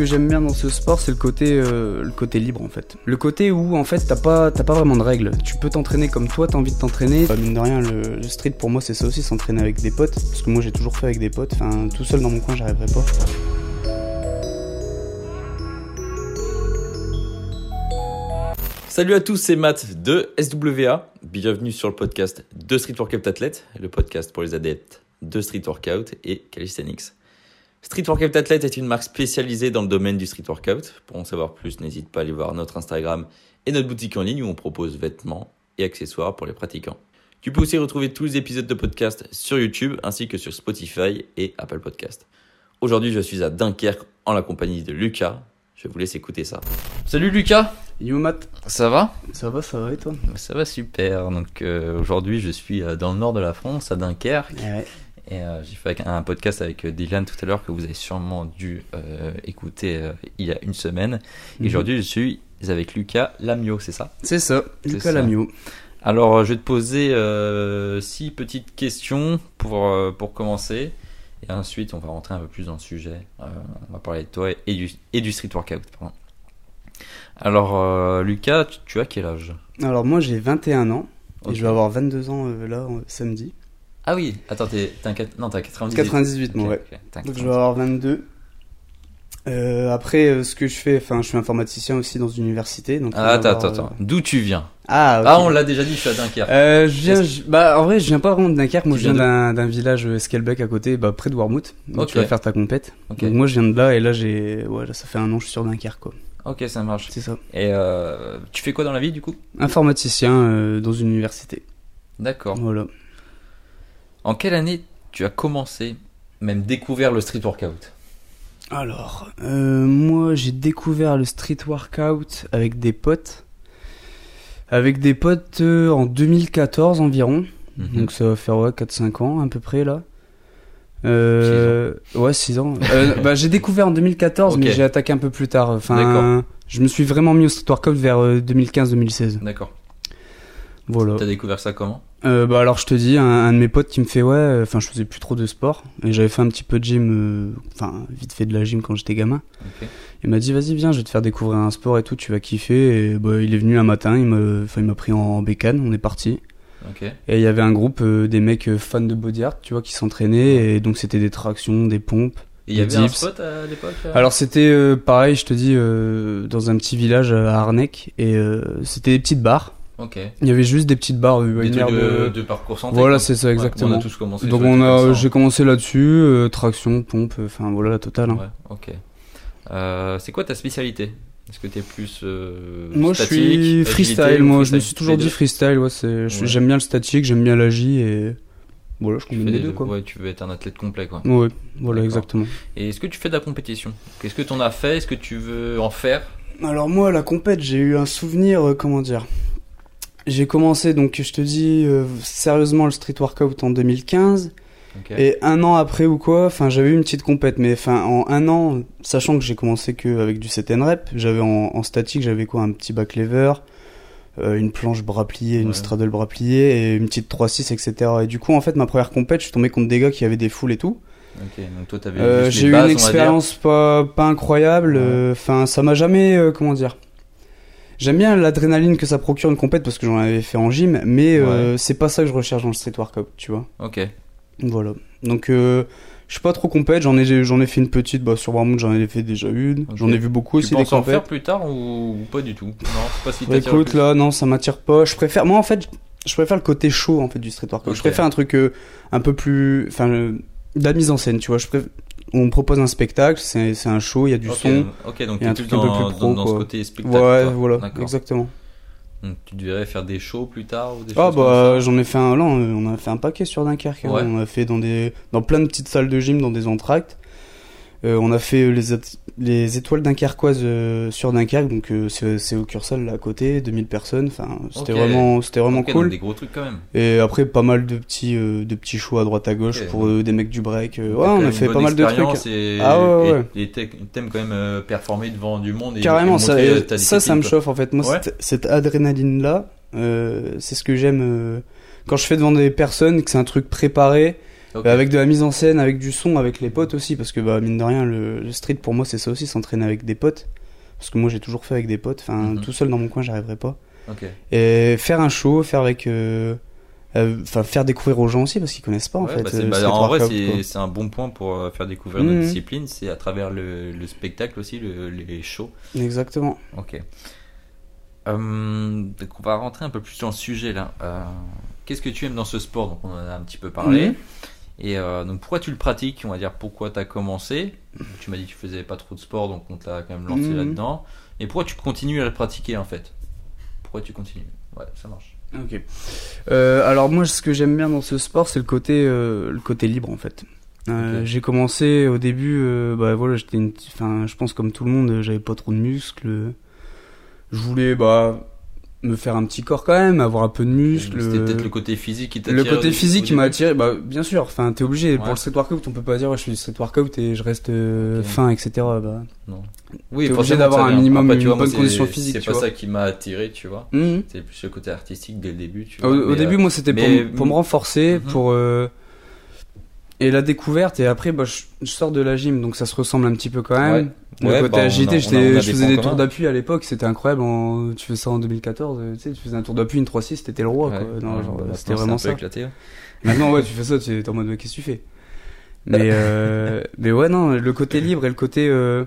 que j'aime bien dans ce sport, c'est le côté, euh, le côté libre en fait. Le côté où en fait t'as pas, t'as pas vraiment de règles. Tu peux t'entraîner comme toi t'as envie de t'entraîner. Mine de rien, le, street pour moi c'est ça aussi, s'entraîner avec des potes. Parce que moi j'ai toujours fait avec des potes. Enfin, tout seul dans mon coin, j'arriverais pas. Salut à tous, c'est Matt de SWA. Bienvenue sur le podcast de Street Workout Athlete, le podcast pour les adeptes de Street Workout et Calisthenics. Street Workout Athlete est une marque spécialisée dans le domaine du street workout. Pour en savoir plus, n'hésite pas à aller voir notre Instagram et notre boutique en ligne où on propose vêtements et accessoires pour les pratiquants. Tu peux aussi retrouver tous les épisodes de podcast sur YouTube ainsi que sur Spotify et Apple Podcast. Aujourd'hui, je suis à Dunkerque en la compagnie de Lucas. Je vous laisser écouter ça. Salut Lucas Yo Matt, Ça va? Ça va, ça va et toi? Ça va super. Donc euh, aujourd'hui, je suis euh, dans le nord de la France, à Dunkerque. Ouais. Et euh, j'ai fait un podcast avec euh, Dylan tout à l'heure que vous avez sûrement dû euh, écouter euh, il y a une semaine. Et Mhm. aujourd'hui, je suis avec Lucas Lamio, c'est ça? C'est ça, Lucas. Lamio. Alors, je vais te poser six petites questions pour, pour commencer. Et ensuite, on va rentrer un peu plus dans le sujet. On va parler de toi et du, et du street workout. pardon. Alors, Lucas, tu, tu as quel âge? Alors moi j'ai 21 ans et je vais avoir 22 ans là samedi. Ah oui, attends, t'es, t'as un non, t'as 98. 98 moi ouais. ok, t'as Donc je 98. vais avoir 22. Euh, après, euh, ce que je fais, enfin, je suis informaticien aussi dans une université. Donc Ah, attends, avoir, attends, euh, attends. D'où tu viens? Ah. Ah, on l'a déjà dit, je suis à Dunkerque. Euh, je viens, je- bah, en vrai, je viens pas vraiment de Dunkerque. Moi, Tu je viens d'un, d'un village Skelbeck à côté, bah, près de Warmouth. Donc, tu vas faire ta compète. Donc, moi, je viens de là, et là, j'ai, ouais, là, ça fait un an, je suis sur Dunkerque, quoi. Ok, ça marche. C'est ça. Et tu fais quoi dans la vie du coup? Informaticien dans une université. D'accord. Voilà. En quelle année tu as commencé, même découvert le street workout? Alors, euh, moi, j'ai découvert le street workout avec des potes. Avec des potes euh, en 2014 environ. Mhm. Donc ça va faire ouais, 4-5 ans à peu près là. Euh, ouais, 6 ans. Euh, bah, j'ai découvert en 2014, Ok. mais j'ai attaqué un peu plus tard. Enfin, D'accord. je me suis vraiment mis au street workout vers euh, 2015-2016. D'accord. Voilà. T'as découvert ça comment? Euh, bah alors je te dis, un, un de mes potes qui me fait ouais, euh, enfin je faisais plus trop de sport et j'avais fait un petit peu de gym, euh, enfin vite fait de la gym quand j'étais gamin. Il m'a dit vas-y viens, je vais te faire découvrir un sport et tout, tu vas kiffer. Et bah il est venu un matin, il m'a, enfin il m'a pris en, en bécane, on est parti. Et il y avait un groupe euh, des mecs euh, fans de body art, tu vois, qui s'entraînaient et donc c'était des tractions, des pompes. Et il y avait un dips. spot à l'époque euh? Alors c'était euh, pareil, je te dis, euh, dans un petit village à Arnec et euh, c'était des petites barres. Ok. Il y avait juste des petites barres, Des de, de- parcours santé. Voilà, c'est ça Ouais, exactement. on a tous commencé. Donc on a, j'ai commencé là-dessus, euh, traction, pompe, euh, enfin voilà la totale. hein. Ouais, ok. Euh, c'est quoi ta spécialité? Est-ce que t'es plus euh, Moi je suis freestyle, moi je me suis toujours dit freestyle, ouais, c'est, j'aime bien le statique, j'aime bien l'agi et voilà, je combine les deux deux, quoi. Ouais, tu veux être un athlète complet quoi. Ouais, voilà exactement. Et est-ce que tu fais de la compétition? Qu'est-ce que t'en as fait? Est-ce que tu veux en faire? Alors moi, la compète, j'ai eu un souvenir, euh, comment dire? J'ai commencé, donc je te dis, euh, sérieusement le street workout en 2015. Ok. Et un an après ou quoi, enfin j'avais eu une petite compète, mais enfin en un an, sachant que j'ai commencé que avec du 7 rep, j'avais en, en statique, j'avais quoi Un petit back lever, euh, une planche bras plié, une Ouais. straddle bras plié et une petite 3-6, etc. Et du coup, en fait, ma première compète, je suis tombé contre des gars qui avaient des foules et tout. Ok, donc toi t'avais Euh, j'ai eu bases, une expérience pas, pas incroyable. Ouais. Enfin, ça m'a jamais, comment dire. J'aime bien l'adrénaline que ça procure une compète parce que j'en avais fait en gym, mais euh, c'est pas ça que je recherche dans le street workout, tu vois. Ok. Voilà. Donc, euh, je suis pas trop compète. J'en ai, j'en ai fait une petite. Bah, sur Warmouth, j'en ai fait déjà une. J'en ai vu beaucoup Tu aussi des penses en faire compètes. plus tard ou, ou pas du tout? Non, c'est pas si Bah, t'attire le écoute, là, non, ça m'attire pas. Je préfère, moi, en fait, je préfère le côté chaud, en fait, du street workout. Ok. Je préfère un truc euh, un peu plus, enfin, de la mise en scène, tu vois. Je préfère, on propose un spectacle, c'est, un show, il y a du son. ok, donc Il y a un t'es plus truc un peu dans, plus pro, dans, dans ce côté spectacle. Ouais, toi. voilà, exactement. Donc tu devrais faire des shows plus tard ou des Ah bah j'en ai fait un là, on a fait un paquet sur Dunkerque. hein. On a fait dans des dans plein de petites salles de gym, dans des entractes. Euh, on a fait euh, les, les étoiles dunkerquoises euh, sur Dunkerque, donc euh, c'est au Cursal là à côté, 2000 personnes. Enfin, c'était vraiment c'était vraiment cool. des gros trucs quand même. Et après pas mal de petits euh, de petits shows à droite à gauche pour des mecs du break. Euh, ouais, on a fait pas mal de trucs. Et, Ah ouais, ouais. et, et t'aimes quand même euh, performer devant du monde et, Carrément, ça, ta ça, ça me chauffe en fait. Moi, Ouais. cette, cette adrénaline-là, euh, c'est ce que j'aime euh, quand je fais devant des personnes, que c'est un truc préparé, Bah, avec de la mise en scène, avec du son, avec les potes aussi, parce que bah mine de rien, le, le street pour moi c'est ça aussi, s'entraîner avec des potes. Parce que moi j'ai toujours fait avec des potes, enfin Mhm. tout seul dans mon coin j'arriverais pas. Et faire un show, faire avec, euh, euh, enfin faire découvrir aux gens aussi parce qu'ils connaissent pas en Ouais, fait. bah, euh, bah, en vrai, c'est un bon point pour faire découvrir Mhm. notre discipline, c'est à travers le, le spectacle aussi, le- les shows. Exactement. Ok. Euh, donc on va rentrer un peu plus dans le sujet là. Euh, Qu'est-ce que tu aimes dans ce sport? Donc on en a un petit peu parlé. Mhm. Et euh, donc pourquoi tu le pratiques? On va dire pourquoi tu as commencé? Tu m'as dit que tu faisais pas trop de sport, donc on t'a quand même lancé Mhm. là-dedans. Mais pourquoi tu continues à le pratiquer en fait? Pourquoi tu continues? Ouais, ça marche. Ok. Euh, alors moi, ce que j'aime bien dans ce sport, c'est le côté, euh, le côté libre en fait. J'ai commencé au début, bah voilà, j'étais, enfin, je pense comme tout le monde, j'avais pas trop de muscles. Je voulais, bah, me faire un petit corps quand même, avoir un peu de muscles. C'était peut-être le côté physique qui t'a Le côté physique qui m'a attiré, bah bien sûr, enfin t'es obligé Ouais. pour le street workout, on peut pas dire ouais, je fais du street workout et je reste euh, fin, etc. Bah. Non. T'es Oui, obligé forcément, d'avoir un minimum, moi, bonne c'est- condition physique, C'est pas vois. ça qui m'a attiré, tu vois. Mhm. C'est plus le côté artistique dès le début, tu Au, vois. au mais, début, euh, moi, c'était mais- m- pour me renforcer, Mhm. pour euh, et la découverte. Et après, bah, je, je sors de la gym, donc ça se ressemble un petit peu quand même. Le Ouais, côté bah, on a- agilité, on a- j'étais- on a des je faisais des tours d'appui à l'époque, c'était incroyable. En, tu fais ça en 2014, euh, tu sais, tu faisais un tour d'appui, une 3-6, t'étais le roi. Ouais. quoi. Non, Ouais, genre, c'était vraiment un ça. peu éclaté. hein. Maintenant, ouais, tu fais ça, tu es en mode, qu'est-ce que tu fais? Mais, euh, mais ouais, non, le côté libre et le côté, euh,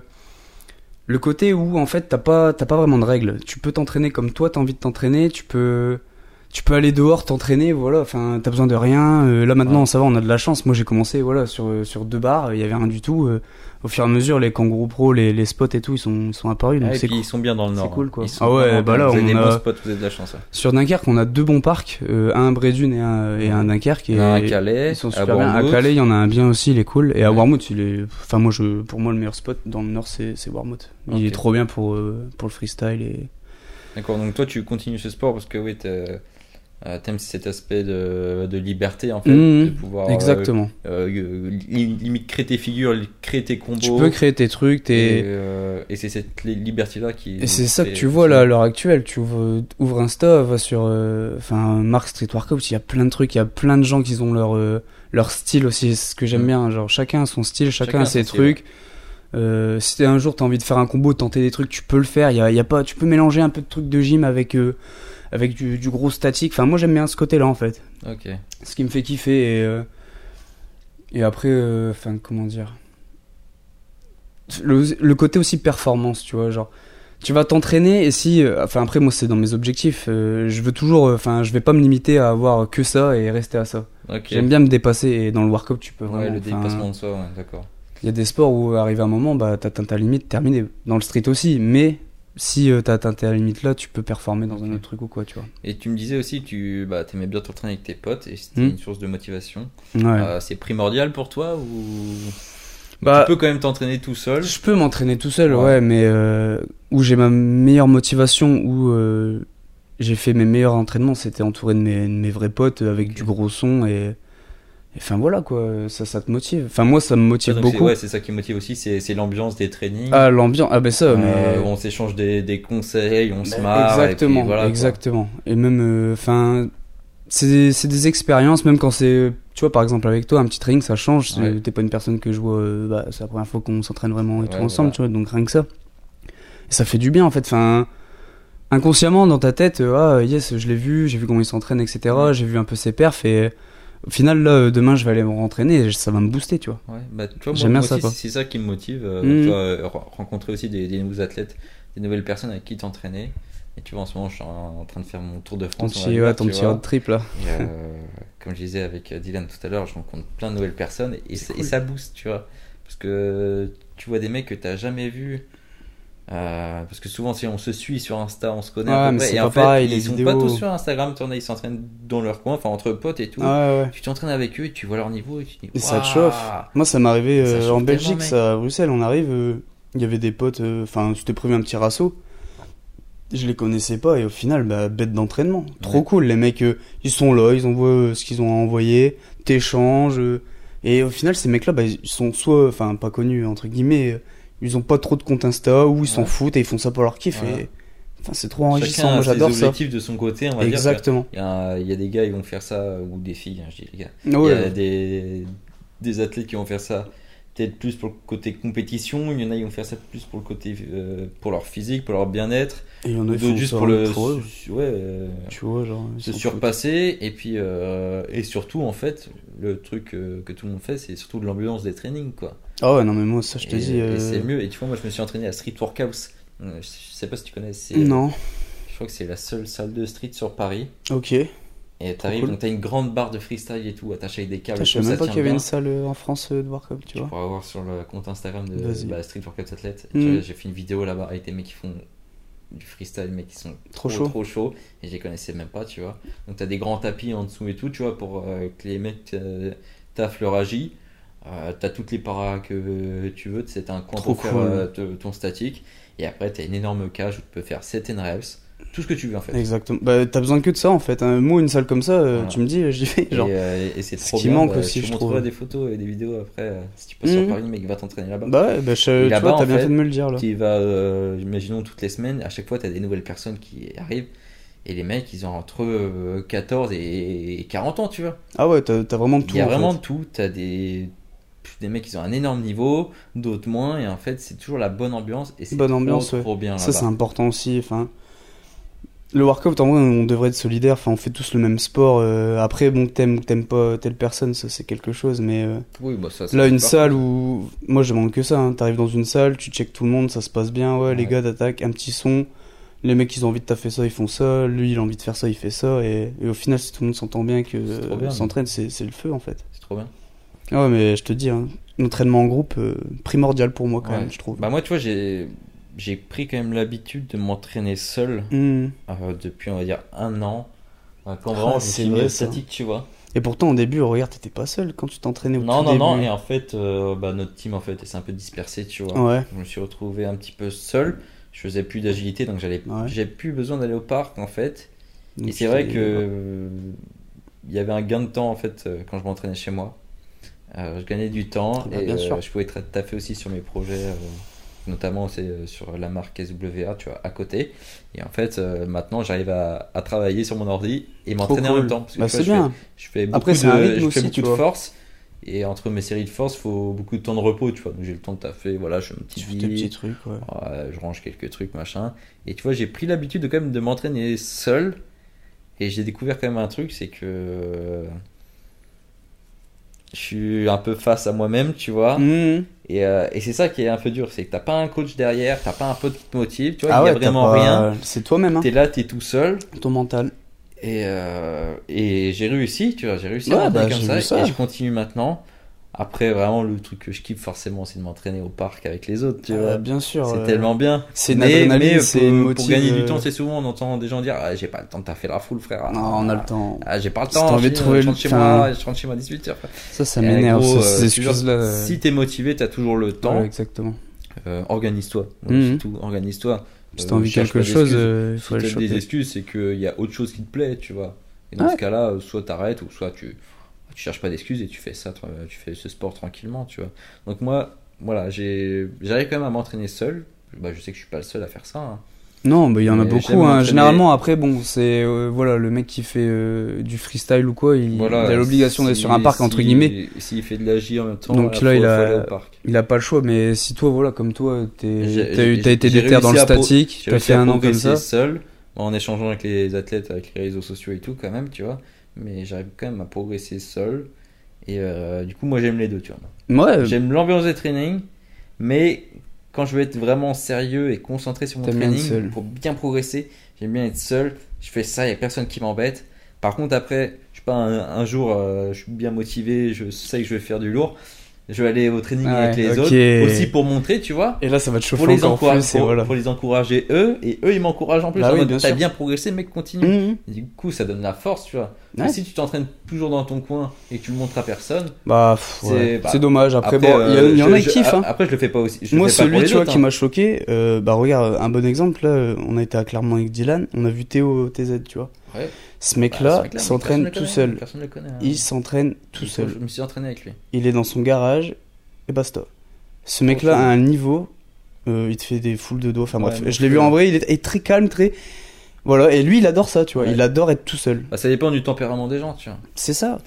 le côté où en fait t'as pas, t'as pas vraiment de règles. Tu peux t'entraîner comme toi t'as envie de t'entraîner. Tu peux, tu peux aller dehors t'entraîner. Voilà, enfin, t'as besoin de rien. Euh, là maintenant, Ouais. ça va, on a de la chance. Moi, j'ai commencé, voilà, sur sur deux bars, il y avait rien du tout. Euh, au fur et à mesure, les kangourous pro, les, les spots et tout, ils sont, ils sont apparus. Donc Ah, c'est cool. ils sont bien dans le C'est nord. cool, hein. quoi. Ah ouais, bah là, vous avez on des a- spots, vous avez de la chance. Sur Dunkerque, on a deux bons parcs, euh, un à Brédune et un, et un Dunkerque. Et un à Calais, ils sont à super bien. À. Calais, il y en a un bien aussi, il est cool. Et à Ouais. Warmouth, il est. Enfin, moi, je, pour moi, le meilleur spot dans le nord, c'est c'est Warmouth. Il est trop bien pour, euh, pour le freestyle. Et... D'accord, donc toi tu continues ce sport parce que oui, t'es- euh, t'aimes cet aspect de, de liberté en fait, Mhm. de pouvoir euh, Exactement. euh, euh, li- limite créer tes figures, créer tes combos. tu peux créer tes trucs, Et, tes. euh, et c'est cette liberté là qui. Et c'est ça que tu vois là à l'heure actuelle. Tu ouvres, ouvres Insta, va sur. euh, Enfin, Mark Street Workout, il y a plein de trucs, il y a plein de gens qui ont leur, euh, leur style aussi. C'est ce que j'aime Mhm. bien. Genre, chacun a son style, chacun, Chacun a ses style, trucs. Euh, si un jour t'as envie de faire un combo, de tenter des trucs, tu peux le faire. A, y a pas, tu peux mélanger un peu de trucs de gym avec euh, avec du, du gros statique. Enfin, moi j'aime bien ce côté-là en fait. Ok. Ce qui me fait kiffer et euh, et après, euh, enfin comment dire, le, le côté aussi performance, tu vois, genre. Tu vas t'entraîner et si, euh, enfin après moi c'est dans mes objectifs, je veux toujours, enfin je vais pas me limiter à avoir que ça et rester à ça. Ok. J'aime bien me dépasser et dans le workout tu peux Ouais, vraiment. le enfin, dépassement de soi, ouais, d'accord. il y a des sports où, arrivé un moment, bah, t'atteins ta limite, terminé. Dans le street aussi, mais si euh, t'as atteint ta limite là, tu peux performer dans un autre truc ou quoi, tu vois. Et tu me disais aussi que tu bah, aimais bien t'entraîner avec tes potes et c'était Hmm. une source de motivation. Ouais. Euh, c'est primordial pour toi ou bah, tu peux quand même t'entraîner tout seul? je peux m'entraîner tout seul, Ouais. ouais, mais euh, où j'ai ma meilleure motivation, où euh, j'ai fait mes meilleurs entraînements, c'était entouré de mes, de mes vrais potes avec du gros son et Enfin voilà quoi, ça, ça te motive. Enfin moi ça me motive Ouais, beaucoup. Ouais, c'est ça qui motive aussi, c'est l'ambiance des trainings. Ah l'ambiance, ah ben ça, Euh, mais on s'échange des, des conseils, on se marre. et Exactement, puis voilà, quoi. exactement. Et même, enfin, c'est des, c'est des expériences, même quand c'est, tu vois, par exemple avec toi, un petit training, ça change. Ouais. T'es pas une personne que je vois, euh, bah, c'est la première fois qu'on s'entraîne vraiment et tout ensemble, voilà. tu vois, donc rien que ça. Et ça fait du bien en fait. Enfin, inconsciemment dans ta tête, euh, ah yes, je l'ai vu, j'ai vu comment il s'entraîne, etc. J'ai vu un peu ses perfs et au final là, euh, demain je vais aller me rentraîner, et ça va me booster, tu vois. Ouais, bah, tu vois, moi, J'aime bien moi ça, aussi, c'est ça qui me motive. euh, tu vois, euh, re- rencontrer aussi des, des nouveaux athlètes, des nouvelles personnes avec qui t'entraîner. Et tu vois, en ce moment, je suis en, train de faire mon tour de Ton France. on va petit, ouais, ton tu petit road trip là. Et, euh, comme je disais avec Dylan tout à l'heure, je rencontre plein de nouvelles personnes et, et ça booste, tu vois. Parce que tu vois des mecs que t'as jamais vus. Euh, parce que souvent, si on se suit sur Insta, on se connaît Ouais, à peu mais près. c'est Et pas en fait, pareil, ils les sont vidéos. pas tous sur Instagram, vois, ils s'entraînent dans leur coin, enfin entre potes et tout. Ah ouais. Tu t'entraînes avec eux et tu vois leur niveau et tu dis Et ça te chauffe. Moi, ça m'est arrivé euh, en Belgique, ça, à Bruxelles. On arrive, euh, il y avait des potes, enfin, c'était prévu un petit rasso. Je les connaissais pas et au final, bah, bête d'entraînement. Trop Ouais. cool. Les mecs, ils sont là, ils envoient ce qu'ils ont envoyé, t'échanges. euh, et au final, ces mecs-là, bah, ils sont soit, enfin, pas connus, entre guillemets, ils ont pas trop de compte Insta ou ils s'en Ouais. foutent et ils font ça pour leur kiff. Et Enfin, c'est trop enrichissant. Chacun Moi, j'adore ça. objectifs de son côté, on va dire. Exactement. Il y, a, il y a des gars qui vont faire ça, ou des filles, hein, je dis les gars. Il y a des, des athlètes qui vont faire ça peut-être plus pour le côté compétition, il y en a qui vont faire ça plus pour le côté euh, pour leur physique, pour leur bien-être, Et il y en a qui juste pour le pour eux. su- ouais, euh, Tu vois, genre. se surpasser et puis euh, et surtout en fait le truc que tout le monde fait c'est surtout de l'ambulance des trainings quoi. Ah ouais, non, mais moi, ça, je te dis. et c'est mieux et tu vois moi je me suis entraîné à Street Workouts. Euh, Je sais pas si tu connais, c'est Non, je crois que c'est la seule salle de street sur Paris. ok. Et t'arrives, cool. donc t'as une grande barre de freestyle et tout, attachée avec des câbles. Putain, je savais même pas qu'il y avait bien. une salle euh, en France euh, de workout, tu Tu vois. pourras voir sur le compte Instagram de bah, Street Workout Athlete. Mm. J'ai fait une vidéo là-bas avec des mecs qui font du freestyle, mais qui sont Trop trop, chaud. trop chauds. Et je les connaissais même pas, tu vois. Donc t'as des grands tapis en dessous et tout, tu vois, pour euh, que les mecs euh, taffent leur agi. Euh, t'as toutes les paras que tu veux, c'est un coin Trop pour faire cool. ton statique. Et après, t'as une énorme cage où tu peux faire 7 reps, tout ce que tu veux en fait. Exactement. Bah, t'as besoin que de ça en fait. hein. Moi, une salle comme ça, euh, Voilà. tu me dis, j'y vais. Et, Genre. euh, et c'est Ce trop qui manque bah, aussi, je trouve. des photos et des vidéos après. euh, si tu passes sur Mhm. Paris, mec, va t'entraîner là-bas. Bah ouais, bah, je, Et tu là-bas, vois, t'as en bien fait, fait de me le dire là. Tu vas, euh, imaginons toutes les semaines, à chaque fois, tu as des nouvelles personnes qui arrivent. Et les mecs, ils ont entre euh, 14 et 40 ans, tu vois. Ah ouais, t'as t'as vraiment de tout. Il y a fait. vraiment de tout. Tu as des, des mecs qui ont un énorme niveau, d'autres moins. Et en fait, c'est toujours la bonne ambiance. Et c'est Bonne trop, ambiance, trop, ouais. bien Ça, c'est important aussi. Enfin, le workout, en vrai, on devrait être solidaire. Enfin, on fait tous le même sport. euh, après, bon, t'aimes ou t'aimes pas telle personne, ça, c'est quelque chose. Mais euh, Oui, bah, ça, ça là, une salle où. Moi, je demande que ça. Hein. T'arrives dans une salle, tu checkes tout le monde, ça se passe bien. Ouais, les gars d'attaque, un petit son. Les mecs, ils ont envie de taffer ça, ils font ça. Lui, il a envie de faire ça, il fait ça. Et, et au final, si tout le monde s'entend bien, que euh, bien. s'entraîne, c'est le feu en fait. C'est trop bien. Ah ouais, mais je te dis, hein, l'entraînement en groupe, euh, primordial pour moi quand Ouais. même, je trouve. Bah, moi, tu vois, j'ai. J'ai pris quand même l'habitude de m'entraîner seul Hmm. euh, depuis, on va dire, un an. Quand Ah, vraiment me c'est ça. statique, tu vois. Et pourtant, au début, regarde, t'étais pas seul quand tu t'entraînais au Non, tout non, non, début. et en fait, euh, bah, notre team en fait s'est un peu dispersé, tu vois. Ouais, Je me suis retrouvé un petit peu seul. Je faisais plus d'agilité, donc j'allais, Ouais. j'ai plus besoin d'aller au parc en fait. donc et c'est vrai que il y avait un gain de temps en fait euh, quand je m'entraînais chez moi. Euh, je gagnais du temps Bah, et bien sûr. je pouvais être taffé aussi sur mes projets, notamment c'est euh, sur la marque SWA, tu vois, à côté. Et en fait, euh, maintenant j'arrive à, à travailler sur mon ordi et m'entraîner en même temps. Parce que, Bah, vois, je fais- bien. je fais beaucoup, Après, c'est de, un je fais beaucoup de force. Et entre mes séries de force, il faut beaucoup de temps de repos, tu vois. Donc j'ai le temps de taffer, voilà, je fais fais tes vie, petits trucs, ouais. Je range quelques trucs, machin. Et tu vois, j'ai pris l'habitude de quand même de m'entraîner seul. Et j'ai découvert quand même un truc, c'est que je suis un peu face à moi-même, tu vois. Mhm. Et, euh, et c'est ça qui est un peu dur, c'est que t'as pas un coach derrière, t'as pas un pote qui te motive, tu vois, Ah il y ouais, a t'as vraiment pas- rien. C'est toi-même, hein, T'es là, t'es tout seul. ton mental. Et, euh, et j'ai réussi, tu vois, j'ai réussi Ouais, à bah, comme ça. Et je continue maintenant. Après, vraiment, le truc que je kiffe forcément, c'est de m'entraîner au parc avec les autres, tu Ah, vois. bien sûr. C'est euh, tellement bien. C'est une mais, c'est pour, gagner du euh, temps, c'est souvent on entend des gens dire ah, j'ai pas le temps de taffer la foule, frère. Non, on a le temps. Ah, j'ai pas le Si t'as temps. envie de je, trouver je le- rentre chez moi, je rentre chez moi à 18h. Ça, ça m'énerve, euh, Si t'es motivé, t'as toujours le temps. ouais, exactement. Euh, organise-toi. C'est tout. Organise-toi. Si Euh, t'as envie de quelque chose, euh, il Si faut aller t'as des excuses, c'est qu'il y a autre chose qui te plaît, tu vois. Et dans ce cas-là, euh, soit t'arrêtes ou soit tu, tu cherches pas d'excuses et tu fais ça, tu fais ce sport tranquillement, tu vois. Donc moi, voilà, j'arrive quand même à m'entraîner seul. Bah, je sais que je suis pas le seul à faire ça. hein. Non, bah il y en a Mais beaucoup. Hein. Généralement, après, bon, c'est euh, voilà, le mec qui fait euh, du freestyle ou quoi, il, Voilà, il a l'obligation d'être sur un parc entre guillemets. S'il fait de l'agir en même temps, Donc là, il a-. Il a pas le choix, mais si toi, voilà, comme toi, t'as été déter dans le statique, t'as fait un an comme ça. seul, en échangeant avec les athlètes, avec les réseaux sociaux et tout, quand même, tu vois. Mais j'arrive quand même à progresser seul. Et euh, du coup, moi, j'aime les deux, tu vois. Ouais, J'aime l'ambiance des trainings, mais quand je veux être vraiment sérieux et concentré sur mon training, pour bien progresser, j'aime bien être seul. Je fais ça, il n'y a personne qui m'embête. Par contre, après, je sais pas, un, un jour, euh, je suis bien motivé, je sais que je vais faire du lourd. Je vais aller au training avec les autres, aussi pour montrer, tu vois et là, ça va te chauffer pour les, encore encourager, plus. pour, voilà. pour les encourager eux, et eux ils m'encouragent en plus. Bah oui, T'as bien progressé, mec, continue. Mhm. Et du coup, ça donne la force, tu vois. Ouais. Mais si tu t'entraînes toujours dans ton coin et que tu le montres à personne, Bah, pff, C'est- ouais. bah, c'est dommage. Après, après, bon, il y, a- euh, il y en a qui kiffent. Hein. Après, je le fais pas aussi. je Moi, fais pas pour celui les tu vois autres, qui hein. m'a choqué, euh, bah regarde, un bon exemple là, euh, on a été à Clermont avec Dylan, on a vu Théo TZ, tu vois. Ce Bah, mec-là mec-là, s'entraîne tout connaît, seul. Connaît. hein. Il s'entraîne tout Il- seul. Je me suis entraîné avec lui. Il est dans son garage et basta. Ce mec-là a un niveau euh, il te fait des foules de dos. Enfin Ouais, bref, je l'ai vu euh, en vrai, il est, très calme, très. Voilà, et lui il adore ça, tu vois. Ouais. Il adore être tout seul. Bah, ça dépend du tempérament des gens, tu vois. C'est ça.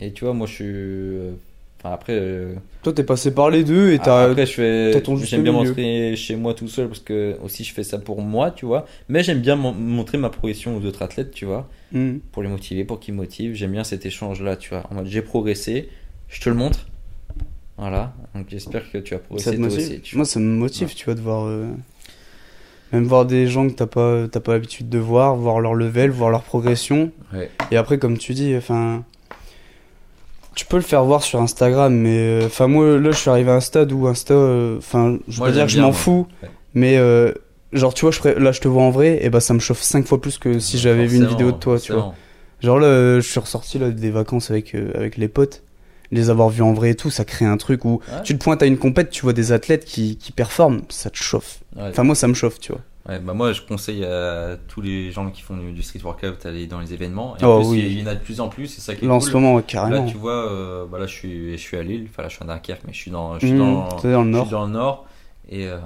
Et tu vois, moi, je suis. Enfin, après. euh, Toi t'es passé par les deux et t'as. Après, je fais. J'aime bien montrer chez moi tout seul parce que aussi je fais ça pour moi, tu vois. Mais j'aime bien mon- montrer ma progression aux autres athlètes, tu vois. Hmm. Pour les motiver, pour qu'ils motivent. J'aime bien cet échange-là, tu vois. En mode, j'ai progressé, je te le montre. Voilà. Donc j'espère que tu as Ça progressé toi aussi. tu Moi ça me motive, tu vois, de voir. euh, Même voir des gens que t'as pas, pas l'habitude de voir, voir leur level, voir leur progression. Ouais. Et après, comme tu dis, enfin. Tu peux le faire voir sur Instagram, mais. euh, Enfin, moi, là, je suis arrivé à un stade où Insta. euh, Enfin, je peux dire que je m'en fous. Ouais. Mais. euh, Genre, tu vois, je là, je te vois en vrai, et bah, ça me chauffe 5 fois plus que si j'avais vu une vidéo de toi, tu vois. Genre, là, je suis ressorti là, des vacances avec, euh, avec les potes. Les avoir vus en vrai et tout, ça crée un truc où Ouais. tu te pointes à une compète, tu vois des athlètes qui, qui performent, ça te chauffe. Ouais. Enfin, moi, ça me chauffe, tu vois. Ouais, bah moi je conseille à tous les gens qui font du, du street workout d'aller dans les événements. Et Oh, en plus, oui. il y en a de plus en plus, c'est ça qui est en cool. ce moment, ouais, Là, carrément. tu vois, euh, bah là, je suis, je suis à Lille, enfin là, je suis à Dunkerque, mais je suis dans, je suis Mmh, dans, le je nord. suis dans le nord. Et euh,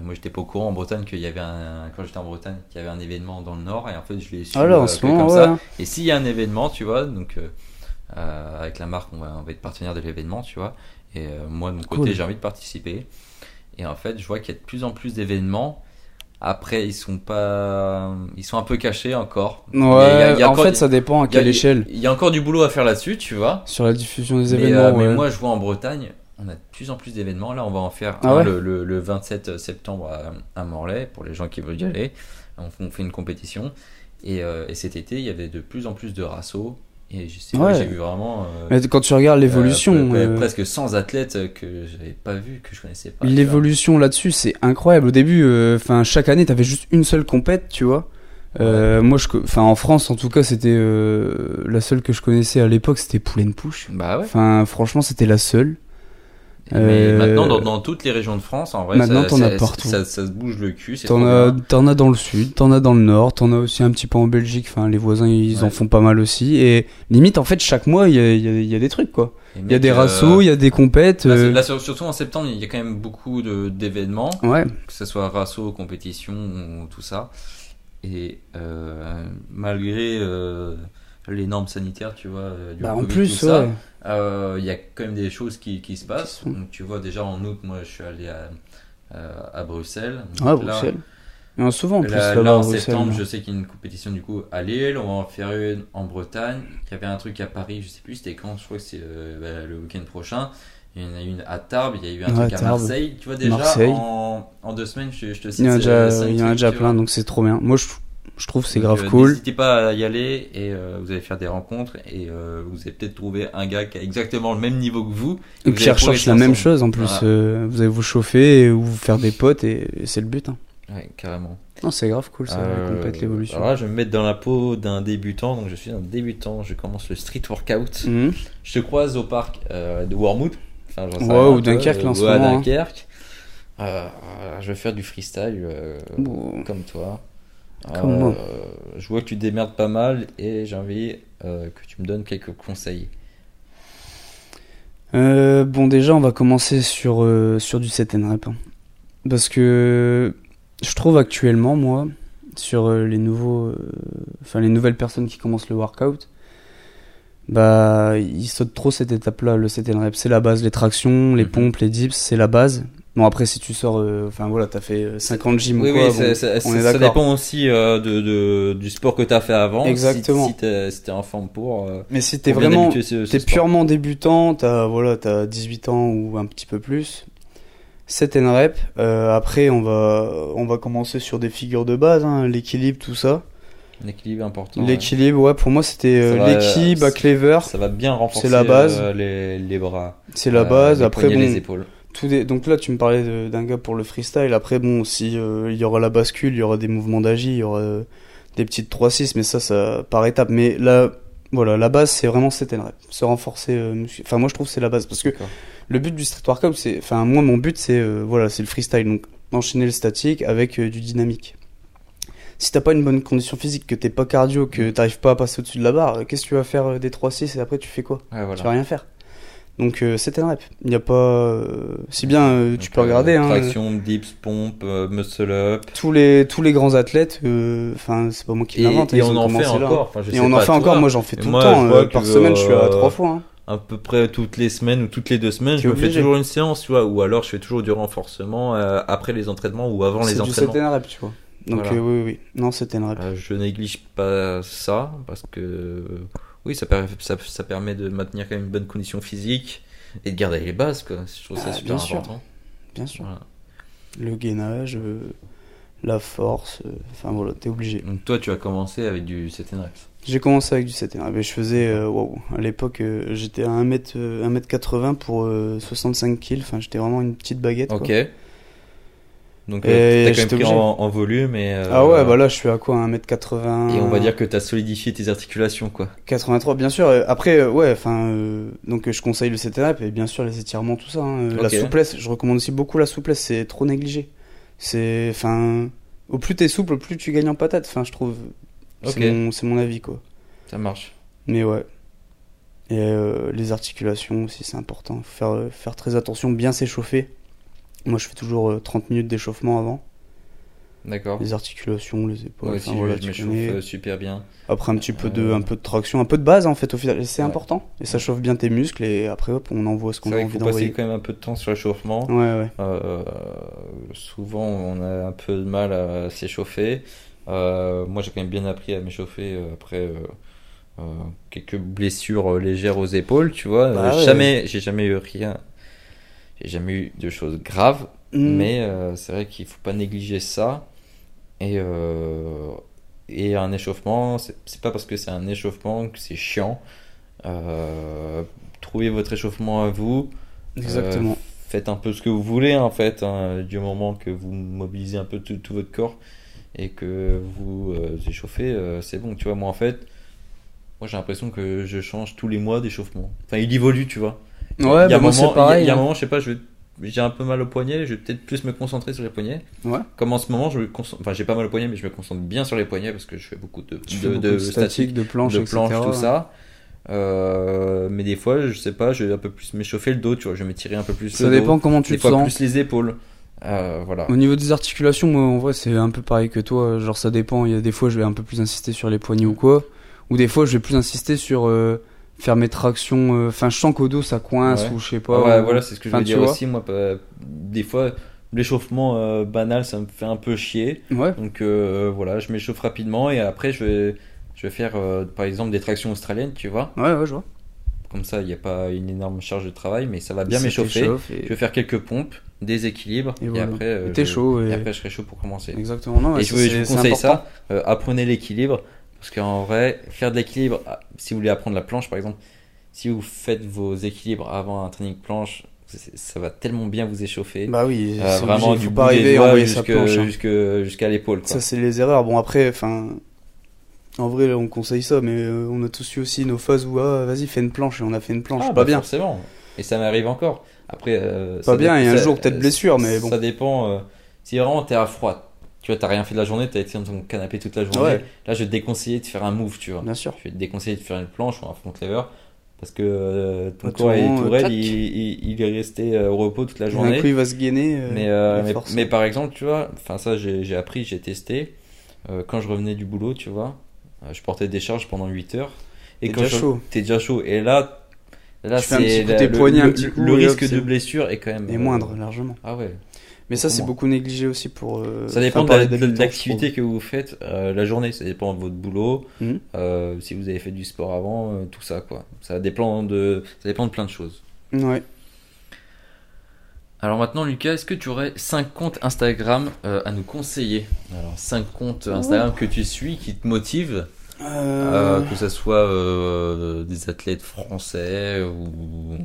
moi, j'étais pas au courant en Bretagne qu'il y avait un, quand j'étais en Bretagne, qu'il y avait un événement dans le nord. Et en fait, je l'ai su Ah en euh, ce moment, comme ouais. ça. Et s'il y a un événement, tu vois, donc euh, avec la marque, on va, on va être partenaire de l'événement, tu vois. Et moi, de mon côté, j'ai envie de participer. Et en fait, je vois qu'il y a de plus en plus d'événements. Après, ils sont pas, ils sont un peu cachés encore. Ouais, Il y a- il y a en encore fait, ça dépend à Il y a- quelle échelle. Il y a encore du boulot à faire là-dessus, tu vois. Sur la diffusion des Mais, événements, euh, mais moi, je vois en Bretagne, on a de plus en plus d'événements. Là, on va en faire Ah un ouais le, le- le 27 septembre à, à Morlaix pour les gens qui veulent y aller. On, on fait une compétition. Et, euh, et cet été, il y avait de plus en plus de rassos. Et Ouais. j'ai vu vraiment. euh, Mais quand tu regardes l'évolution, euh, euh, presque 100 athlètes que j'avais pas vu, que je connaissais pas. l'évolution là-dessus, c'est incroyable. Au début, euh, enfin, chaque année, t'avais juste une seule compète, tu vois. Euh, Moi, je, co- enfin, en France, en tout cas, c'était euh, la seule que je connaissais à l'époque, c'était Poulen Push. Bah ouais. Enfin, franchement, c'était la seule. Mais Euh, maintenant, dans, dans toutes les régions de France, en vrai, Maintenant, ça, t'en as ça- partout. Ça, ça se bouge le cul. T'en as, t'en as dans le sud, t'en as dans le nord, t'en as aussi un petit peu en Belgique. Enfin, les voisins, ils en font pas mal aussi. Et limite, en fait, chaque mois, il y a, il y a- il y a des trucs, quoi. Il y a des euh, rassos, il y a des compètes. Là, euh, là, surtout en septembre, il y a quand même beaucoup d'événements, Ouais. que ce soit rasso, compétition ou tout ça. Et euh, malgré euh, les normes sanitaires, tu vois, euh, du Bah, en Covid, plus, tout ça, euh, il y a quand même des choses qui, qui se passent. sont- Donc, tu vois, déjà en août, moi, je suis allé à, euh, à Bruxelles. Ah, là- Bruxelles. Mais souvent, en plus, Là, en septembre, là. je sais qu'il y a une compétition du coup à Lille, on va en faire une en Bretagne. Il y avait un truc à Paris, je sais plus c'était quand, je crois que c'est euh, bah, le week-end prochain. Il y en a une à Tarbes, il y a eu un Ouais, truc à. Marseille. Tu vois déjà en, en deux semaines, je, je te cite Il y en a déjà, cinq il y en a trucs, déjà tu plein, donc c'est trop bien. Moi, je, je trouve que c'est grave euh, cool. N'hésitez pas à y aller et euh, vous allez faire des rencontres et euh, vous allez peut-être trouver un gars qui a exactement le même niveau que vous. Et vous qui recherche la même chose en plus. Voilà. euh, vous allez vous chauffer et vous faire des potes et, et c'est le but. Hein. Ouais, carrément. Non, c'est grave cool ça, complète l'évolution. alors là, je vais me mettre dans la peau d'un débutant. Donc, je suis un débutant. Je commence le street workout. Mhm. Je te croise au parc de Wormwood. Enfin, ou Dunkerque, en ce ou moment, hein. Dunkerque. Je vais faire du freestyle Bon. comme toi. Comme Euh, moi. Je vois que tu démerdes pas mal et j'ai envie euh, que tu me donnes quelques conseils. Euh, bon, déjà, on va commencer sur, euh, sur du set and rep. hein. Parce que je trouve actuellement, moi, sur euh, les nouveaux, enfin les nouvelles personnes qui commencent le workout, bah ils sautent trop cette étape-là. Le set and rep, c'est la base. Les tractions, les Mhm. pompes, les dips, c'est la base. Bon après, si tu sors, euh, enfin voilà, t'as fait euh, 50 gym Oui, ou quoi, oui, bon, ça, on ça- est ça d'accord. dépend aussi euh, de, de- du sport que tu as fait avant. Si- Exactement. Si, t'es si t'es en forme pour. euh, Mais si t'es vraiment, T'es purement débutant, t'as voilà, t'as 18 ans ou un petit peu plus. 7 N rep. Euh, après, on va on va commencer sur des figures de base, hein, l'équilibre, tout ça. Un équilibre important. L'équilibre, ouais, pour moi c'était euh, l'équilibre, euh, à clever, Ça va bien renforcer C'est la base. euh, les, les bras. c'est la euh, base. les Après poignets, bon, les épaules. Tout des... donc là tu me parlais d'un gars pour le freestyle. Après bon, si euh, il y aura la bascule, il y aura des mouvements d'agi, il y aura euh, des petites 3-6, mais ça, ça par étape. Mais là, voilà, la base c'est vraiment 7 N rep. Se renforcer, euh, muscu- enfin moi je trouve que c'est la base parce que le but du street workout, c'est, enfin moi mon but c'est voilà, c'est le freestyle, donc enchaîner le statique avec du dynamique. Si t'as pas une bonne condition physique, que t'es pas cardio, que t'arrives pas à passer au-dessus de la barre, qu'est-ce que tu vas faire des 3-6 et après tu fais quoi? Ouais, Tu voilà. vas rien faire. Donc euh, c'est un rep. Il n'y a pas. euh, si bien euh, tu Donc, peux euh, regarder. hein, Traction, dips, pompe, muscle up. tous les tous les grands athlètes. Enfin, c'est pas moi qui l'invente. et on en fait encore. Enfin, Et on en fait toi, encore. Moi, j'en fais Et tout moi, le temps. par semaine, je suis à trois fois. hein. à peu près toutes les semaines ou toutes les deux semaines, je me fais toujours une séance, tu vois, ou alors je fais toujours du renforcement après les entraînements ou avant les entraînements. 7 rep, tu vois. Donc Voilà. oui, oui. Non, c'était un rep. Je néglige pas ça parce que oui, ça, per- ça, ça permet de maintenir quand même une bonne condition physique et de garder les bases, quoi. Je trouve ça Ah, super bien sûr. important. Bien sûr. Voilà. Le gainage, euh, la force. euh, Enfin voilà, t'es obligé. Donc toi, tu as commencé avec du 7 reps. J'ai commencé avec du 7 rep. Et je faisais. euh, Waouh. À l'époque, euh, j'étais à 1m, euh, 1m80 pour euh, 65 kills. Enfin, j'étais vraiment une petite baguette. quoi. Donc euh, t'as quand même pris en, en volume et euh, Ah ouais, bah là, je suis à quoi 1m80 et on va dire que t'as solidifié tes articulations, quoi. 83, bien sûr. Euh, Après, ouais, enfin, euh, donc je conseille le CTRAP et bien sûr les étirements, tout ça. hein. La souplesse, je recommande aussi beaucoup la souplesse, c'est trop négligé. C'est, enfin, au plus t'es souple, au plus tu gagnes en patate, enfin, je trouve. C'est Ok. mon, c'est mon avis, quoi. Ça marche. Mais ouais. Et euh, les articulations aussi, c'est important. Faut faire, faire très attention, bien s'échauffer. Moi, je fais toujours euh, 30 minutes d'échauffement avant. D'accord. Les articulations, les épaules, Moi enfin, aussi, voilà, je m'échauffe euh, super bien. Après un petit peu de, Euh, un peu de traction, un peu de base en fait au final, c'est Ouais. important. Et ça chauffe bien tes muscles et après hop, on envoie ce qu'on a envie d'envoyer. quand même un peu de temps sur l'échauffement. Ouais ouais. Euh, souvent, on a un peu de mal à s'échauffer. Euh, moi, j'ai quand même bien appris à m'échauffer euh, après euh, euh, quelques blessures euh, légères aux épaules, tu vois. Bah Euh, ouais. Jamais, j'ai jamais eu rien. J'ai jamais eu de choses graves, Mm. mais euh, c'est vrai qu'il faut pas négliger ça. Et, euh, et un échauffement, c'est pas parce que c'est un échauffement que c'est chiant. Euh, trouvez votre échauffement à vous. Exactement. Faites un peu ce que vous voulez en fait, hein, du moment que vous mobilisez un peu tout, tout votre corps et que vous euh, échauffez, euh, c'est bon. Tu vois, moi en fait, moi j'ai l'impression que je change tous les mois d'échauffement. Enfin, il évolue, tu vois. Ouais, bah moi c'est pareil. il y a un hein. moment, je sais pas, j'ai un peu mal au poignet, je vais peut-être plus me concentrer sur les poignets. Ouais. Comme en ce moment, je me concentre, enfin j'ai pas mal au poignet, mais je me concentre bien sur les poignets parce que je fais beaucoup de, de, beaucoup de de statique, de planche, de etc. planches, tout ça. Euh, mais des fois, je sais pas, je vais un peu plus m'échauffer le dos, tu vois, je vais m'étirer un peu plus Ça le dos. dépend comment tu des te fois sens. plus les épaules. Euh, voilà. Au niveau des articulations, moi en vrai c'est un peu pareil que toi. Genre ça dépend. Il y a des fois je vais un peu plus insister sur les poignets ou quoi, ou des fois je vais plus insister sur euh, faire mes tractions. euh, Enfin je sens qu'au dos ça coince Ouais. ou je sais pas. Ouais, ou- voilà, c'est ce que je veux dire aussi. Moi, pas- des fois, l'échauffement euh, banal, ça me fait un peu chier. Ouais. Donc euh, voilà, je m'échauffe rapidement et après, je vais, je vais faire euh, par exemple des tractions australiennes, tu vois. Ouais ouais je vois. Comme ça, il n'y a pas une énorme charge de travail, mais ça va bien m'échauffer. et- Je vais faire quelques pompes, des équilibres, Et et, voilà. après, Et je- chaud, et et- après, je serai chaud pour commencer. Exactement. Non, ouais, et je, vous- conseille important. ça, apprenez l'équilibre, parce qu'en vrai, faire de l'équilibre, ah, si vous voulez apprendre la planche par exemple, si vous faites vos équilibres avant un training planche, ça va tellement bien vous échauffer. Bah oui, Euh, vraiment obligé, du faut bout pas des arriver hein. jusqu'à l'épaule. Ça, c'est les erreurs. Bon, après, enfin. En vrai, on conseille ça, mais euh, on a tous eu aussi nos phases où, ah, vas-y, fais une planche, et on a fait une planche. Ah, pas bah, bien. Forcément. Et ça m'arrive encore. Après, euh, Pas bien, et un jour, peut-être blessure, mais bon. Ça dépend. euh, si vraiment t'es à froid, tu vois, t'as rien fait de la journée, t'as été dans ton canapé toute la journée. Ouais. Là, je vais te déconseiller de faire un move, tu vois. Bien sûr. Je vais te déconseiller de faire une planche ou un front lever. Parce que euh, ton corps est tout le tout monde, raide, clac. il, il- il est resté euh, au repos toute la journée. coup, il va se gainer. euh, Mais, euh, mais, par exemple, tu vois, enfin ça j'ai appris, j'ai testé. Euh, quand je revenais du boulot, tu vois, euh, je portais des charges pendant 8 heures. Et quand déjà je- chaud. T'es déjà chaud. Et là, là c'est le, le- le risque de blessure est quand même Et euh, moindre, largement. Ah ouais. Mais ça, c'est beaucoup négligé aussi pour. euh, Ça dépend de l'activité que vous faites euh, la journée. Ça dépend de votre boulot. Mhm. euh, si vous avez fait du sport avant, euh, tout ça quoi. Ça dépend de, ça dépend de plein de choses. Ouais. Alors maintenant, Lucas, est-ce que tu aurais 5 comptes Instagram euh, à nous conseiller? Alors 5 comptes Instagram que tu suis, qui te motivent, Euh, euh, que ce soit euh, des athlètes français ou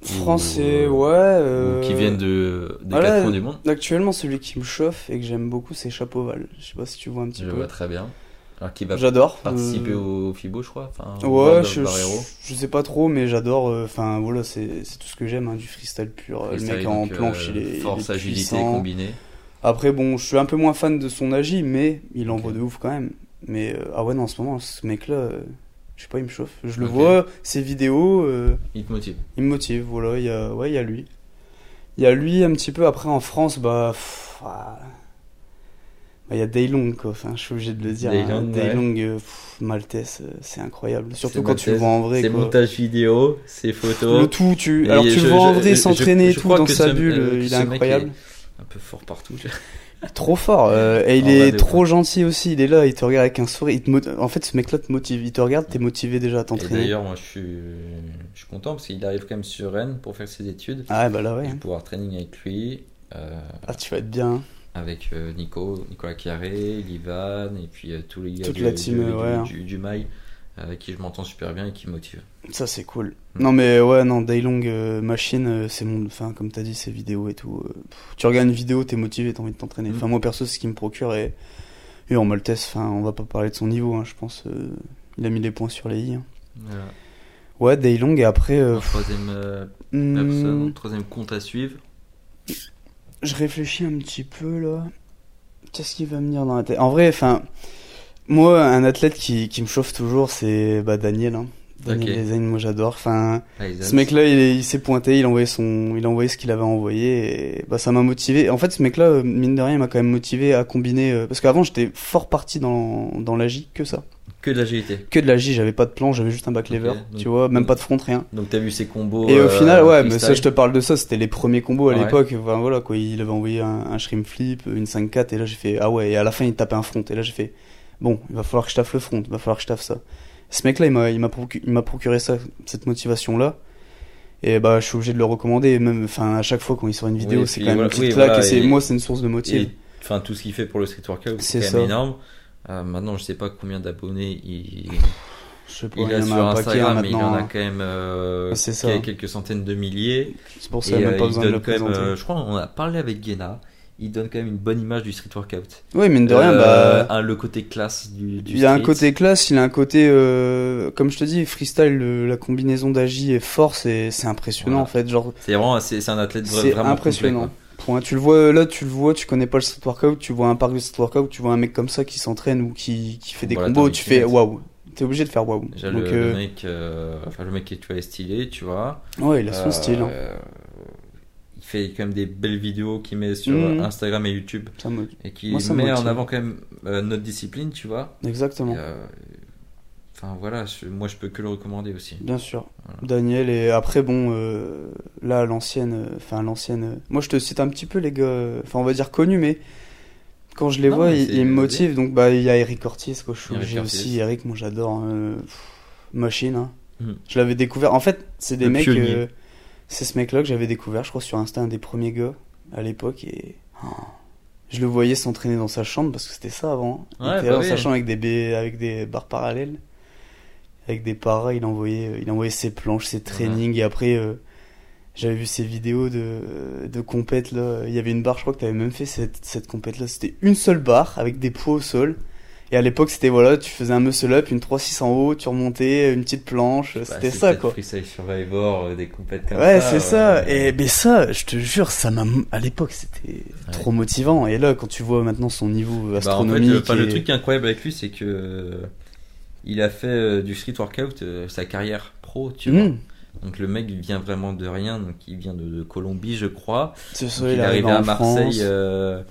Français, ou, ouais. euh, euh, ou qui viennent de des voilà, quatre coins du monde. Actuellement, celui qui me chauffe et que j'aime beaucoup, c'est Chapeauval. Je sais pas si tu vois un petit Je peu. vois très bien. Alors qui va J'adore. participer Euh, au FIBO, je crois. Enfin, Ouais, je, je, je sais pas trop, mais j'adore. euh, Enfin, voilà, c'est c'est tout ce que j'aime, hein, du freestyle pur. Euh, Freestyle, le mec en donc, planche, euh, il est. il force, est agilité combinée. Après, bon, je suis un peu moins fan de son agi, mais il envoie Ok. de ouf quand même. Mais euh, ah ouais, non, en ce moment, ce mec-là, euh, Je sais pas, il me chauffe. Je le vois, ses vidéos, euh, Il te motive. il me motive. Voilà, il y a, ouais, il y a lui. Il y a lui un petit peu. Après, en France, bah. pff, ah. Bah, il y a Daylong, quoi. Enfin, je suis obligé de le dire. Daylong, hein. ouais. Daylong, euh, pff, Maltese, euh, c'est incroyable. Surtout quand tu le vois en vrai, C'est quoi. montage vidéo, c'est photos. Le tout, tu. Et Alors, tu je- le vois en vrai s'entraîner et tout dans sa bulle, euh, euh, il est incroyable. Un peu fort partout. Trop fort. euh, et il En est trop gentil aussi. Il est là, il te regarde avec un sourire. il te mot- En fait, ce mec-là te motive. Il te regarde, t'es motivé déjà à t'entraîner. d'ailleurs, moi, je suis, je suis content parce qu'il arrive quand même sur Rennes pour faire ses études. Ah, bah là, ouais. Je vais pouvoir training avec lui, euh, Ah, tu vas être bien. avec euh, Nico, Nicolas Carré, Livan, et puis tous les gars Toute du, la team, du, ouais. du, du, du Mail, avec qui je m'entends super bien et qui me motive. Ça, c'est cool. Mm. Non, mais ouais, non, Daylong euh, Machine, euh, c'est mon. Enfin, comme t'as dit, ses vidéos et tout. euh, pff, tu regardes une vidéo, t'es motivé, t'as envie de t'entraîner. Mm. Enfin, moi, perso, c'est ce qui me procure. Et, et en Maltese, enfin, on va pas parler de son niveau, hein, je pense. il a mis les points sur les i. hein. Voilà. Ouais, Daylong, et après. En troisième hmm, troisième compte à suivre. Je réfléchis un petit peu là. Qu'est-ce qui va me venir dans la tête? En vrai, enfin, moi, un athlète qui, qui me chauffe toujours, c'est bah, Daniel. Hein. Daniel Ok. Lezaine, moi j'adore. Enfin, Ah, ce mec-là, il, est- il s'est pointé, il a envoyé son, il a envoyé ce qu'il avait envoyé, et bah ça m'a motivé. En fait, ce mec-là, euh, mine de rien, il m'a quand même motivé à combiner, euh, parce qu'avant j'étais fort parti dans dans l'agi, que ça, Que de l'agilité. que de l'agi. J'avais pas de plan, j'avais juste un back lever, donc- tu vois, même pas de front, rien. Donc t'as vu ses combos. Et au euh, final, ouais, mais ça, je te parle de ça, c'était les premiers combos à Ouais. l'époque. Enfin, voilà, quoi. Il avait envoyé un, un shrimp flip, une 5-4, et là, j'ai fait, ah ouais, et à la fin, il tapait un front. Et là, j'ai fait, bon, il va falloir que je taffe le front, il va falloir que je taffe ça. Ce mec-là, il m'a, il m'a procu- il m'a procuré ça, cette motivation-là. Et bah, je suis obligé de le recommander, même, enfin, à chaque fois quand il sort une vidéo, Oui, c'est quand même voilà, une oui, voilà, et c'est, et- moi, c'est une source de motive. Et, Enfin, tout ce qu'il fait pour le street workout, C'est énorme. Euh, maintenant, je sais pas combien d'abonnés il, Je sais pas, il il a sur paquet, hein, Instagram, mais il en a maintenant. quand même euh, ça. quelques centaines de milliers. C'est pour Et ça, même euh, pas besoin de le même, présenter. euh, je crois, on a parlé avec Guéna. Il donne quand même une bonne image du street workout. Oui, mine de rien, Euh, bah. un- le côté classe du, du Il a un côté classe, il a un côté, euh, comme je te dis, freestyle, le- la combinaison d'agi et force, et c'est impressionnant Voilà. en fait. Genre, C'est vraiment, c'est c'est un athlète vra- c'est vraiment impressionnant. complet, Point. Tu le vois là, tu le vois, tu connais pas le street workout, tu vois un parc de street workout, tu vois un mec comme ça qui s'entraîne ou qui, qui fait des Voilà, combos, tu fais waouh. T'es obligé de faire waouh. quoi. Déjà, Donc, le, euh, le mec, euh, enfin, le mec qui est, tu vois, est stylé, tu vois. ouais, il a son Euh, style. hein. Fait quand même des belles vidéos qu'il met sur Mhm. Instagram et YouTube Ça me- et qui Moi, ça me met en avant quand même euh, notre discipline, tu vois. Exactement. Et, euh, Enfin voilà, je- moi je peux que le recommander aussi. Bien sûr. Voilà. Daniel et après bon euh, là l'ancienne enfin l'ancienne euh, moi je te cite un petit peu les gars enfin on va dire connus mais quand je les Non, vois ils, me motivent donc bah il y a Eric Ortiz quoi je suis Eric obligé Ortiz. aussi Eric moi j'adore hein, euh, machine hein. Mhm. je l'avais découvert en fait c'est des Le mecs pionnier. euh, c'est ce mec là que j'avais découvert je crois sur Insta un des premiers gars à l'époque et oh, je le voyais s'entraîner dans sa chambre parce que c'était ça avant il Ouais, était bah dans oui. sa chambre avec des ba- avec des barres parallèles avec des paras, il envoyait, euh, il envoyait ses planches, ses trainings, et après, euh, j'avais vu ses vidéos de, de compète, là. Il y avait une barre, je crois que t'avais même fait cette, cette compète, là. C'était une seule barre, avec des poids au sol. Et à l'époque, c'était, voilà, tu faisais un muscle up, une 3-6 en haut, tu remontais, une petite planche, Bah, c'était ça, quoi. Freestyle Survivor, euh, des compètes comme Ouais, ça. c'est ça. euh, Et mais ça, je te jure, ça m'a à l'époque c'était trop motivant. Et là, quand tu vois maintenant son niveau bah, en fait, astronomique, le, enfin, le et- truc qui est incroyable avec lui, c'est que euh, il a fait du street workout sa carrière pro, tu vois. Mmh. Donc le mec il vient vraiment de rien, donc il vient de, de Colombie, je crois. Donc, il, est arrivé à Marseille euh,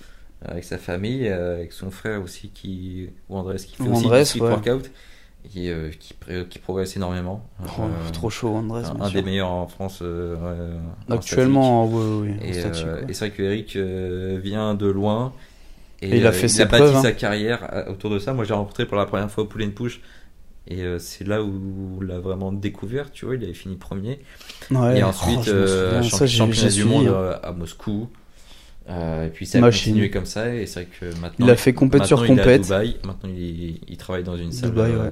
avec sa famille, euh, avec son frère aussi qui ou Andrés qui fait Ou aussi du ouais. workout et euh, qui, qui progresse énormément. Oh, Euh, trop chaud, Andrés. un, des meilleurs en France en Actuellement, statique. en Et, statique, ouais. et c'est vrai que Eric vient de loin. Et, Et il a fait il ses a bâti preuves, hein. sa carrière autour de ça. Moi, j'ai rencontré pour la première fois and Push. Et euh, c'est là où il a vraiment découvert, tu vois, il avait fini premier. Ouais. et Oh, ensuite, me euh, champ- championnat du monde hein. euh, à Moscou. Euh, et puis ça a Machine. continué comme ça. Et c'est vrai que maintenant. Il a fait compète sur compète. Dubaï. Maintenant, il, il travaille dans une salle, Dubaï, euh, ouais.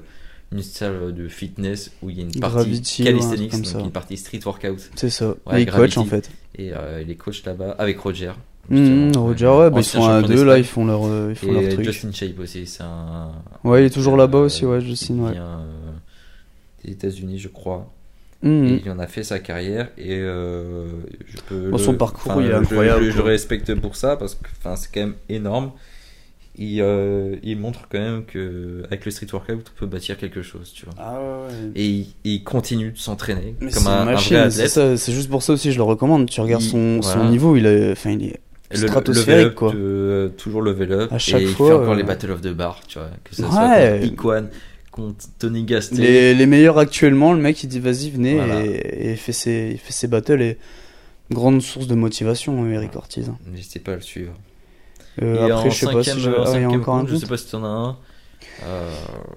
une salle de fitness où il y a une partie Gravity, calisthenics, donc une partie street workout. C'est ça. Ouais, et il coach en fait. Et euh, il est coach là-bas avec Roger. Mmh, justement. Roger, ouais, bah, ils sont à deux là, ils font leur, ils font leur Et truc. Justin Shape aussi, c'est un. Ouais, il est toujours là-bas aussi, ouais, Justin, ouais. des États-Unis, je crois. Mmh. Et il en a fait sa carrière et euh, je peux. Bon, le- son parcours, il est je- incroyable, Je, je le respecte pour ça parce que c'est quand même énorme. il, euh, il montre quand même que avec le street workout, on peut bâtir quelque chose, tu vois. Ah ouais. Et il, il continue de s'entraîner comme c'est un, machine, vrai c'est athlète. ça, c'est juste pour ça aussi je le recommande. Tu regardes Il- son, niveau, il est, enfin, il est le- stratosphérique, up, quoi. euh, toujours level up. À chaque et fois, il fait encore euh, les Battle of the Bar, tu vois. Que ça Ouais. soit Iquan, contre Tony Gasté. Les, les meilleurs actuellement, le mec il dit vas-y venez Voilà. et, fait ses, il fait ses battles et grande source de motivation hein, Eric Ortiz. hein. N'hésitez pas à le suivre. Euh, et après en je sais pas si je... en ah, il y a un je sais pas si t'en as un. Euh,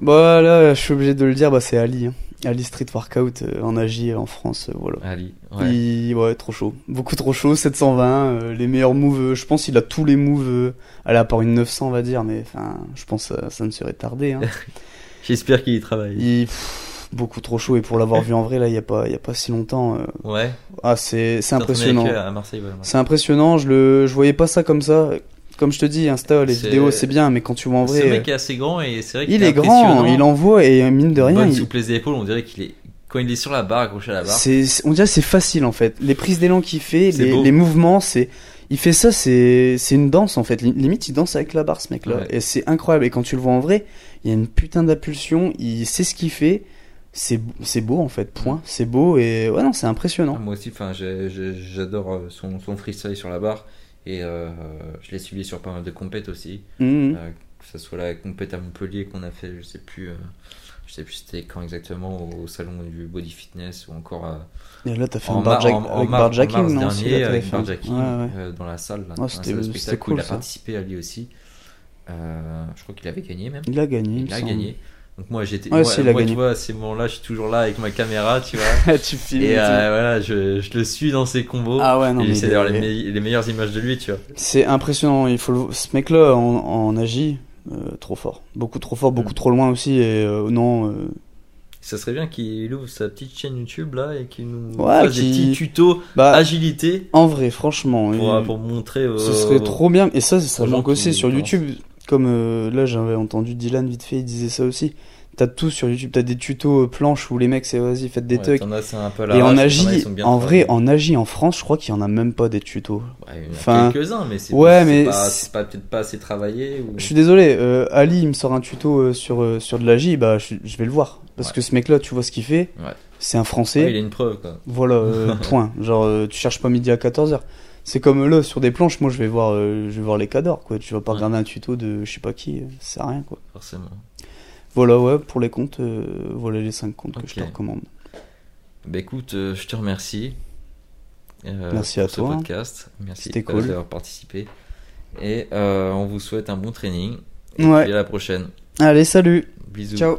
Bah là je suis obligé de le dire, bah c'est Ali. hein. Ali Street Workout euh, en Agi en France, euh, voilà. Ali, ouais. Il- ouais, trop chaud. Beaucoup trop chaud, 720, euh, les meilleurs moves. euh, Je pense qu'il a tous les moves. Euh, à part une 900, on va dire, mais enfin, je pense que ça, ça ne serait tardé. Hein. J'espère qu'il y travaille. Il- pff, beaucoup trop chaud. Et pour l'avoir vu en vrai, là, il n'y a, pas- il y a pas si longtemps, euh, Ouais. ah, c'est c'est impressionnant. euh, ouais. C'est impressionnant, je, le, je voyais pas ça comme ça. Comme je te dis, Insta, les C'est- vidéos, c'est bien, mais quand tu vois en Ce vrai. mec euh, est assez grand et c'est vrai qu'il il est est grand, il envoie et mine de rien. Bonne il- souplesse d'épaule, on dirait qu'il est. Quand il est sur la barre, accroché à la barre. C'est, c'est- on dirait que c'est facile en fait. Les prises d'élan qu'il fait, C'est les, mouvements, c'est, il fait ça, c'est, c'est une danse en fait. Lim- Limite, il danse avec la barre, ce mec-là. Ouais. Et c'est incroyable. Et quand tu le vois en vrai, il y a une putain d'impulsion. Il sait ce qu'il fait. C'est, c'est beau en fait. Point. C'est beau et ouais non, c'est Ah, impressionnant. moi aussi, enfin, j'adore euh, son, son freestyle sur la barre et euh, je l'ai suivi sur pas mal de compètes aussi. Mhm. Euh, que ce soit la compète à Montpellier qu'on a fait, je sais plus, euh, je sais plus c'était quand exactement au, salon du body fitness ou encore à, Et là, t'as fait en, un bar en- en avec barjacking, mars non dernier là, avec Ouais, ouais. euh, dans la salle, la c'était- salle cool, il a ça. participé à lui aussi. Euh, je crois qu'il avait gagné même. Il a gagné. il a semble. gagné. Donc moi j'étais, Ouais, moi, si, moi, gagné. tu vois, à ces moments-là, je suis toujours là avec ma caméra, tu vois. tu filmes. Et euh, voilà, je, je le suis dans ses combos. Ah ouais, non, et mais j'essaie il d'avoir est- les, me- les meilleures images de lui, tu vois. C'est impressionnant. Il faut le- ce mec-là en, en agi, euh, trop fort, beaucoup trop fort, beaucoup Mm. trop loin aussi. Et non, Ça serait bien qu'il ouvre sa petite chaîne YouTube là et qu'il nous Ouais, fasse des petits tutos bah agilité en vrai, franchement, pour, il- pour montrer. euh, ce serait trop bien. Et ça, ça manque aussi sur. YouTube. Comme euh, là, j'avais entendu Dylan vite fait, il disait ça aussi. T'as tout sur YouTube. T'as des tutos euh, planches où les mecs, c'est vas-y, faites des Ouais, à Et en agi, en vrai, en agi en France, je crois qu'il y en a même pas des tutos. Ouais, il y en a enfin, quelques-uns, mais c'est ouais, mais pas, c'est- pas peut-être pas assez travaillé. Ou... Je suis désolé, euh, Ali il me sort un tuto euh, sur, euh, sur de l'agi, bah je, je vais le voir. Parce Ouais. que ce mec-là, tu vois ce qu'il fait, c'est un français. Il a une preuve quoi. Voilà, point. Genre, tu cherches pas midi à 14h. C'est comme là, sur des planches, moi je vais voir, euh, je vais voir les cadors, quoi. Tu vas pas Ouais. regarder un tuto de je sais pas qui, euh, ça sert à rien, quoi. Forcément. Voilà, ouais, pour les comptes, euh, voilà les 5 comptes que je te recommande. Bah écoute, euh, je te remercie. Merci pour à ce toi. podcast. Merci cool. d'avoir participé. Et on vous souhaite un bon training. Et Ouais. puis à la prochaine. Allez, salut, Bisous. ciao.